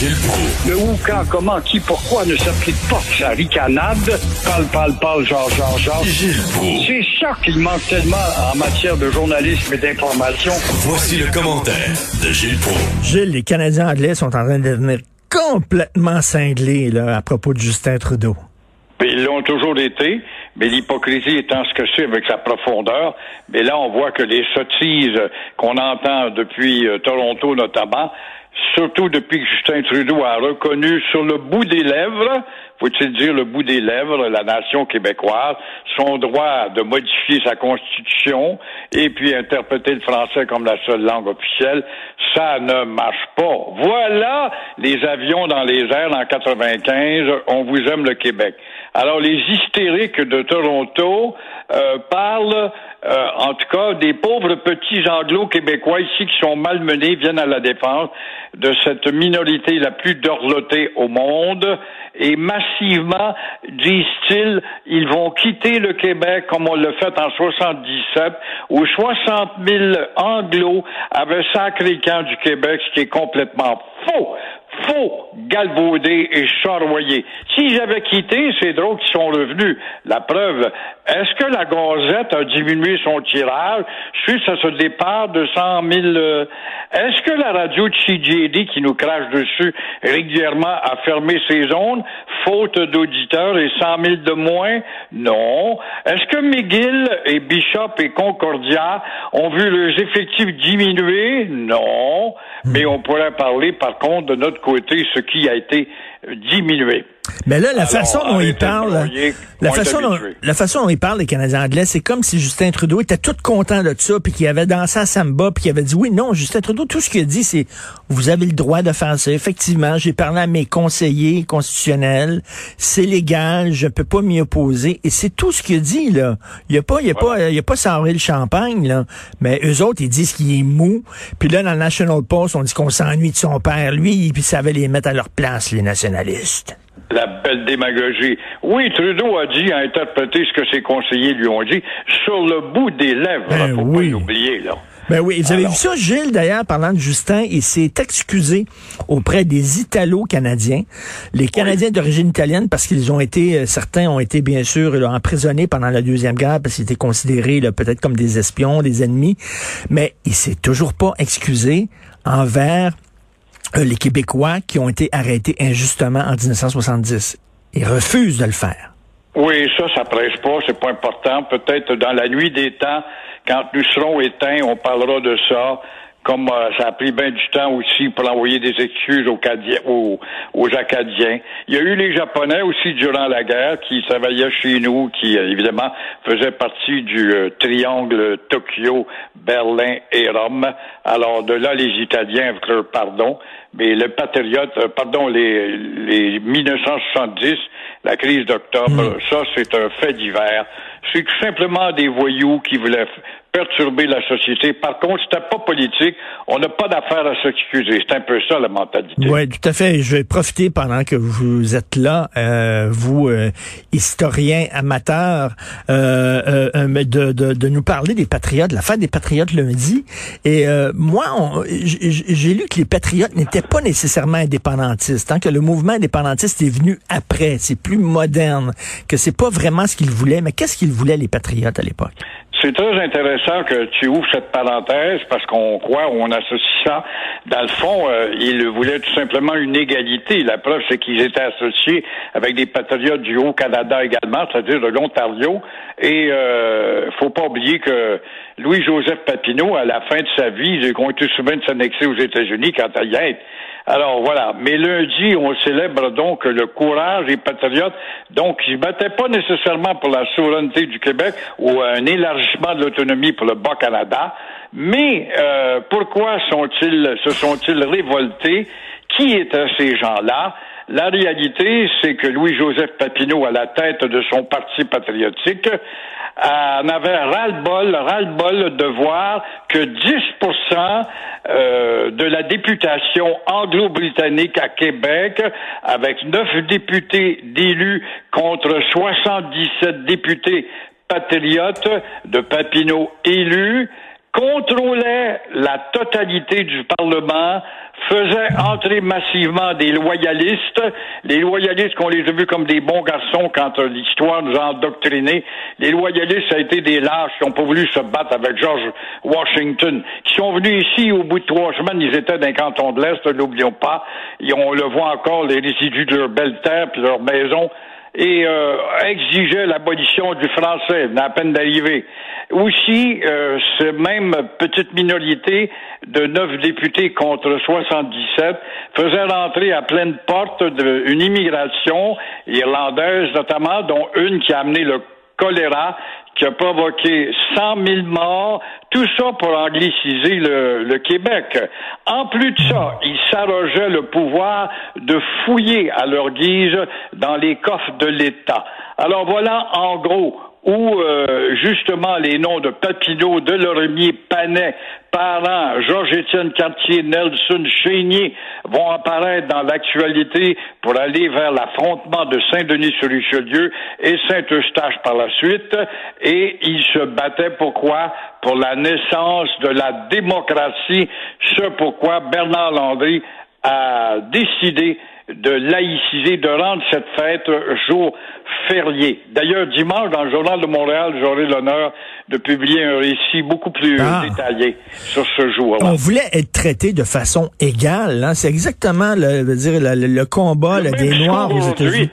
Gilles Proulx. Le où, quand, comment, qui, pourquoi ne s'applique pas sa ricanade? Parle, parle, parle, genre, genre, genre. Gilles Proulx. C'est ça qu'il manque tellement en matière de journalisme et d'information. Voici le commentaire de Gilles Proulx. Gilles, les Canadiens anglais sont en train de devenir complètement cinglés là, à propos de Justin Trudeau. Puis ils l'ont toujours été, mais l'hypocrisie étant ce que c'est avec sa profondeur. Mais là, on voit que les sottises qu'on entend depuis euh, Toronto notamment, surtout depuis que Justin Trudeau a reconnu sur le bout des lèvres, faut-il dire le bout des lèvres, la nation québécoise, son droit de modifier sa constitution et puis interpréter le français comme la seule langue officielle, ça ne marche pas. Voilà les avions dans les airs en 95, on vous aime le Québec. Alors les hystériques de Toronto euh, parlent euh, en tout cas, des pauvres petits anglo-québécois ici qui sont malmenés viennent à la défense de cette minorité la plus dorlotée au monde. Et massivement, disent-ils, ils vont quitter le Québec comme on l'a fait en 77 où 60 000 anglos avaient sacré camp du Québec, ce qui est complètement faux faux, galvaudés et charroyés. S'ils avaient quitté, c'est drôle qu'ils sont revenus. La preuve, est-ce que la Gazette a diminué son tirage suite à ce départ de 100 000... euh, Est-ce que la radio de CJD qui nous crache dessus régulièrement a fermé ses zones, faute d'auditeurs et 100 000 de moins? Non. Est-ce que McGill et Bishop et Concordia ont vu leurs effectifs diminuer? Non. Mais on pourrait parler, par contre, de notre ce qui a été diminué. Mais là, la Alors, façon dont il arrêtez de parle, broyer, la façon, dont, la façon dont il parle des Canadiens anglais, c'est comme si Justin Trudeau était tout content de ça, puis qu'il avait dansé à samba, puis qu'il avait dit oui, non, Justin Trudeau, tout ce qu'il a dit, c'est vous avez le droit de faire ça. Effectivement, j'ai parlé à mes conseillers constitutionnels, c'est légal, je peux pas m'y opposer, et c'est tout ce qu'il a dit là. Il a pas, il a pas, il a pas sauré le champagne là. Mais eux autres, ils disent qu'il est mou. Puis là, dans le National Post, on dit qu'on s'ennuie de son père, lui, puis savait les mettre à leur place, les nationalistes. La belle démagogie. Oui, Trudeau a dit, a interprété ce que ses conseillers lui ont dit sur le bout des lèvres. Ben faut oui. pas l'oublier, là. Ben oui, vous avez Alors. vu ça, Gilles, d'ailleurs, parlant de Justin, il s'est excusé auprès des Italo-Canadiens, les Canadiens d'origine italienne, parce qu'ils ont été, euh, certains ont été bien sûr là, emprisonnés pendant la Deuxième Guerre, parce qu'ils étaient considérés peut-être comme des espions, des ennemis, mais il s'est toujours pas excusé envers les Québécois qui ont été arrêtés injustement en 1970. Il refuse de le faire. Oui, ça, ça presse pas, c'est pas important. Peut-être dans la nuit des temps, quand nous serons éteints, on parlera de ça. Comme euh, ça a pris bien du temps aussi pour envoyer des excuses aux, Cadiens- aux, aux Acadiens. Il y a eu les Japonais aussi durant la guerre qui travaillaient chez nous, qui euh, évidemment faisaient partie du euh, triangle Tokyo, Berlin et Rome. Alors de là, les Italiens avec leur pardon. Mais le patriote, euh, pardon, les, les 1970, la crise d'octobre, ça c'est un fait divers. C'est simplement des voyous qui voulaient perturber la société. Par contre, c'était pas politique. On n'a pas d'affaire à s'excuser. C'est un peu ça la mentalité. Oui, tout à fait. Je vais profiter pendant que vous êtes là, euh, vous, euh, historien amateur, euh, euh, de, de, de nous parler des patriotes, la fête des patriotes lundi. Et euh, moi, j'ai lu que les patriotes n'étaient pas nécessairement indépendantistes, hein, que le mouvement indépendantiste est venu après, c'est plus moderne, que c'est pas vraiment ce qu'ils voulaient. Mais qu'est-ce qu'ils voulaient les patriotes à l'époque? C'est très intéressant que tu ouvres cette parenthèse parce qu'on croit, on associe ça. Dans le fond, euh, ils voulaient tout simplement une égalité. La preuve, c'est qu'ils étaient associés avec des patriotes du Haut-Canada également, c'est-à-dire de l'Ontario. Et euh, faut pas oublier que Louis-Joseph Papineau, à la fin de sa vie, il compté souvent de s'annexer aux États-Unis quand à y être. Alors voilà. Mais lundi, on célèbre donc le courage des patriotes. Donc, ils ne battaient pas nécessairement pour la souveraineté du Québec ou un élargissement de l'autonomie pour le Bas-Canada. Mais euh, pourquoi sont-ils se sont-ils révoltés? qui étaient ces gens-là? La réalité, c'est que Louis-Joseph Papineau, à la tête de son parti patriotique, en avait ras-le-bol, ras-le-bol de voir que 10% euh, de la députation anglo-britannique à Québec, avec neuf députés d'élus contre 77 députés patriotes de Papineau élus, contrôlait la totalité du Parlement, faisait entrer massivement des loyalistes, les loyalistes qu'on les a vus comme des bons garçons quand euh, l'histoire nous a endoctrinés. Les loyalistes, ça a été des lâches qui n'ont pas voulu se battre avec George Washington, qui sont venus ici au bout de trois semaines, ils étaient d'un canton de l'Est, n'oublions pas. Et on le voit encore, les résidus de leur belle terre puis leur maison et euh, exigeait l'abolition du français à peine d'arriver. Aussi, euh, cette même petite minorité de neuf députés contre 77 faisait rentrer à pleine porte une immigration irlandaise notamment, dont une qui a amené le choléra qui a provoqué 100 000 morts, tout ça pour angliciser le, le Québec. En plus de ça, ils s'arrogeaient le pouvoir de fouiller à leur guise dans les coffres de l'État. Alors voilà, en gros, où euh, justement les noms de Papineau, de Loremier, Panet, Parent, Georges-Étienne Cartier, Nelson Chénier vont apparaître dans l'actualité pour aller vers l'affrontement de Saint-Denis-sur-Richelieu et Saint-Eustache par la suite. Et ils se battaient pourquoi? Pour la naissance de la démocratie, ce pourquoi Bernard Landry a décidé de laïciser, de rendre cette fête jour férié. D'ailleurs, dimanche, dans le Journal de Montréal, j'aurai l'honneur de publier un récit beaucoup plus ah. détaillé sur ce jour-là. On voulait être traité de façon égale. Hein? C'est exactement le, dire, le, combat des Noirs aux États-Unis.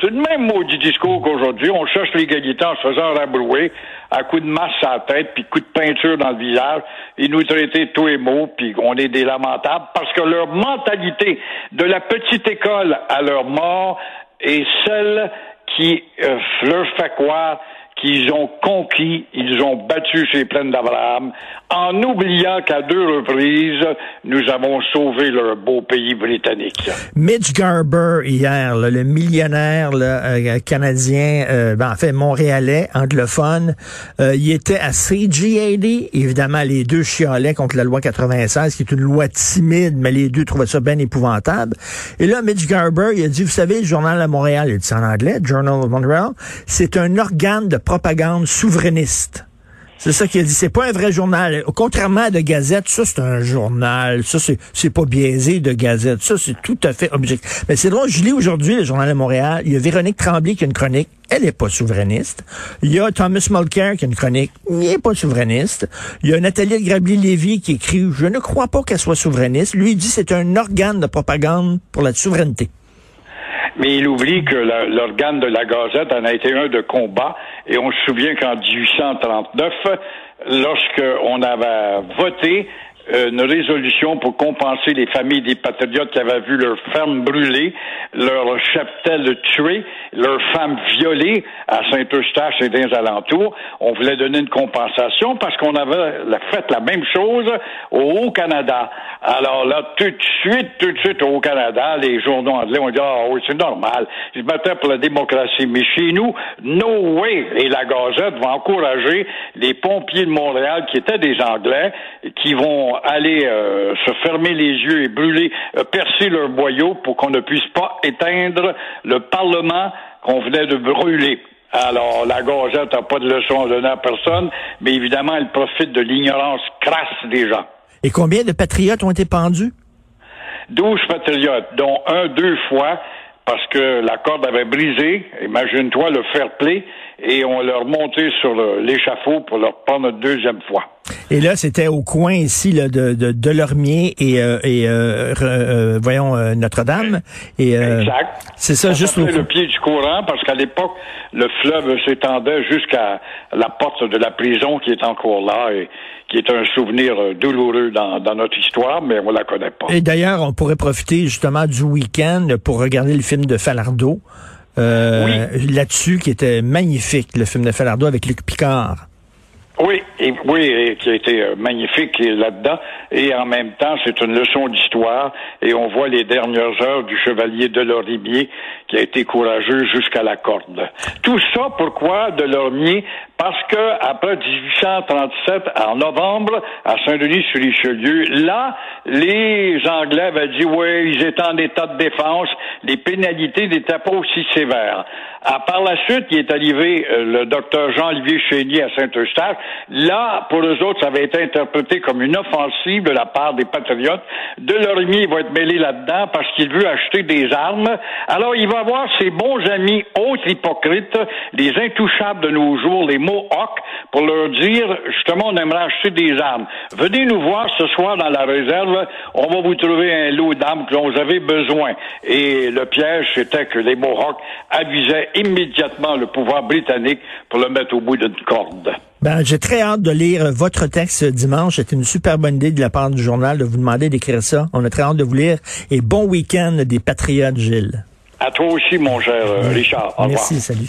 C'est le même maudit discours qu'aujourd'hui. On cherche l'égalité en se faisant rabrouer à coups de masse à la tête, puis coups de peinture dans le visage. Ils nous traitaient tous les mots, puis on est des lamentables, parce que leur mentalité, de la petite école à leur mort, est celle qui euh, leur fait croire qu'ils ont conquis, ils ont battu ces plaines d'Abraham, en oubliant qu'à deux reprises, nous avons sauvé leur beau pays britannique. Mitch Garber, hier, le millionnaire euh, canadien, euh, ben, en fait montréalais, anglophone, euh, il était à CGAD. Évidemment, les deux chialaient contre la loi 96, qui est une loi timide, mais les deux trouvaient ça bien épouvantable. Et là, Mitch Garber, il a dit, vous savez, le journal à Montréal, il dit en anglais, Journal of Montreal, c'est un organe de propagande souverainiste. C'est ça qu'il a dit. C'est pas un vrai journal. Contrairement à de Gazette, ça c'est un journal. Ça c'est pas biaisé de Gazette. Ça c'est tout à fait objectif. Mais c'est drôle. Je lis aujourd'hui le journal de Montréal. Il y a Véronique Tremblay qui a une chronique. Elle est pas souverainiste. Il y a Thomas Mulcair qui a une chronique. Il n'est pas souverainiste. Il y a Nathalie Grabli-Lévy qui écrit Je ne crois pas qu'elle soit souverainiste. Lui il dit c'est un organe de propagande pour la souveraineté mais il oublie que l'organe de la Gazette en a été un de combat, et on se souvient qu'en 1839, lorsqu'on avait voté une résolution pour compenser les familles des patriotes qui avaient vu leurs fermes brûlées, leurs cheptels tués, leurs femmes violées à Saint-Eustache et dans les alentours. On voulait donner une compensation parce qu'on avait fait la même chose au Haut-Canada. Alors là, tout de suite, tout de suite au Haut-Canada, les journaux anglais ont dit, ah oui, c'est normal. Ils se battaient pour la démocratie. Mais chez nous, no way! Et la Gazette va encourager les pompiers de Montréal qui étaient des Anglais, qui vont aller euh, se fermer les yeux et brûler, euh, percer leur boyau pour qu'on ne puisse pas éteindre le Parlement qu'on venait de brûler. Alors, la Gazette n'a pas de leçon à donner à personne, mais évidemment, elle profite de l'ignorance crasse des gens. Et combien de patriotes ont été pendus? Douze patriotes, dont un deux fois, parce que la corde avait brisé. Imagine-toi le fair play et on leur monté sur l'échafaud pour leur prendre une deuxième fois. Et là, c'était au coin ici là, de, de Delormier et, euh, et euh, euh, voyons Notre-Dame. Et exact. C'est ça, juste au le pied du courant parce qu'à l'époque, le fleuve s'étendait jusqu'à la porte de la prison qui est encore là et qui est un souvenir douloureux dans, dans notre histoire, mais on la connaît pas. Et d'ailleurs, on pourrait profiter justement du week-end pour regarder le film de Falardeau. Euh, Là-dessus, qui était magnifique, le film de Falardeau avec Luc Picard. Oui, Oui, et qui a été euh, magnifique là-dedans. Et en même temps, c'est une leçon d'histoire. Et on voit les dernières heures du chevalier de Lorimier qui a été courageux jusqu'à la corde. Tout ça, pourquoi de Lorimier? Parce que après 1837, en novembre, à Saint-Denis-sur-Richelieu, là, les Anglais avaient dit, oui, ils étaient en état de défense, les pénalités n'étaient pas aussi sévères. Ah, par la suite, il est arrivé euh, le docteur Jean-Olivier Chénier à Saint-Eustache. Là, pour eux autres, ça avait été interprété comme une offensive de la part des patriotes. Delormier va être mêlé là-dedans parce qu'il veut acheter des armes. Alors, il va avoir ses bons amis autres hypocrites, les intouchables de nos jours, les Mohawks, pour leur dire, justement, on aimerait acheter des armes. Venez nous voir ce soir dans la réserve. On va vous trouver un lot d'armes que vous avez besoin. Et le piège, c'était que les Mohawks avisaient immédiatement le pouvoir britannique pour le mettre au bout d'une corde. Ben, j'ai très hâte de lire votre texte dimanche. C'était une super bonne idée de la part du journal de vous demander d'écrire ça. On a très hâte de vous lire. Et bon week-end des Patriotes, Gilles. À toi aussi, mon cher euh, Richard. Merci, salut.